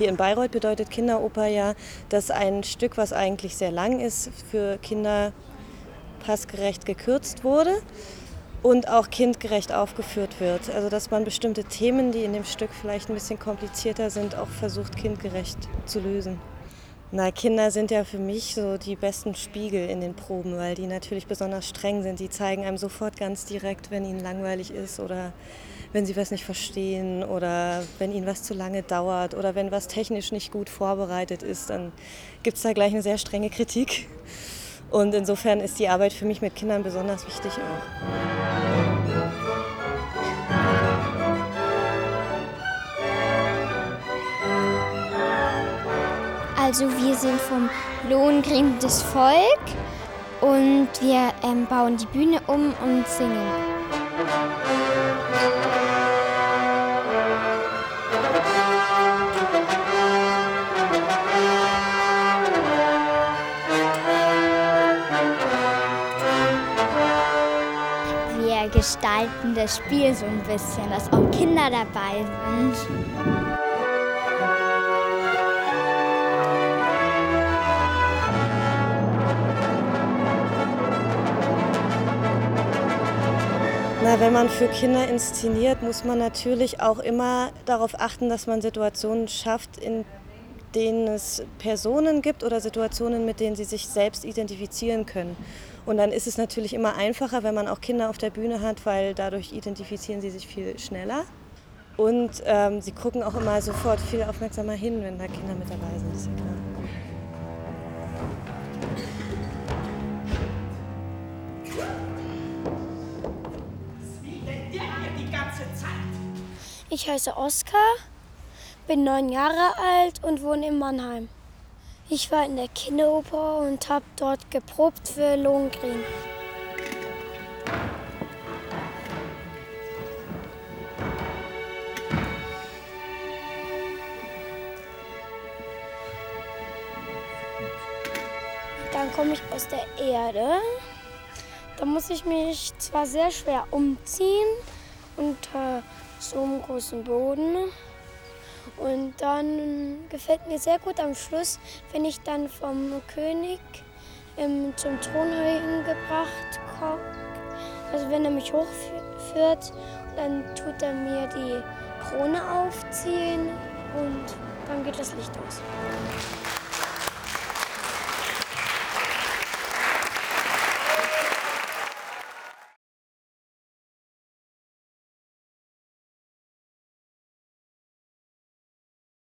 Hier in Bayreuth bedeutet Kinderoper ja, dass ein Stück, was eigentlich sehr lang ist, für Kinder passgerecht gekürzt wurde und auch kindgerecht aufgeführt wird. Also dass man bestimmte Themen, die in dem Stück vielleicht ein bisschen komplizierter sind, auch versucht kindgerecht zu lösen. Na, Kinder sind ja für mich so die besten Spiegel in den Proben, weil die natürlich besonders streng sind. Die zeigen einem sofort ganz direkt, wenn ihnen langweilig ist oder wenn sie was nicht verstehen oder wenn ihnen was zu lange dauert oder wenn was technisch nicht gut vorbereitet ist, dann gibt es da gleich eine sehr strenge Kritik. Und insofern ist die Arbeit für mich mit Kindern besonders wichtig auch. Also wir sind vom Lohengrin des Volk und wir ähm, bauen die Bühne um und singen. Wir gestalten das Spiel so ein bisschen, dass auch Kinder dabei sind. Na, wenn man für Kinder inszeniert, muss man natürlich auch immer darauf achten, dass man Situationen schafft, in denen es Personen gibt oder Situationen, mit denen sie sich selbst identifizieren können. Und dann ist es natürlich immer einfacher, wenn man auch Kinder auf der Bühne hat, weil dadurch identifizieren sie sich viel schneller. Und ähm, sie gucken auch immer sofort viel aufmerksamer hin, wenn da Kinder mit dabei sind, ist ja klar. Ich heiße Oskar, bin neun Jahre alt und wohne in Mannheim. Ich war in der Kinderoper und habe dort geprobt für Lohengrin. Dann komme ich aus der Erde. Da muss ich mich zwar sehr schwer umziehen unter so einem großen Boden. Und dann gefällt mir sehr gut am Schluss, wenn ich dann vom König ähm, zum Thron hingebracht komme. Also wenn er mich hochführt, dann tut er mir die Krone aufziehen und dann geht das Licht aus.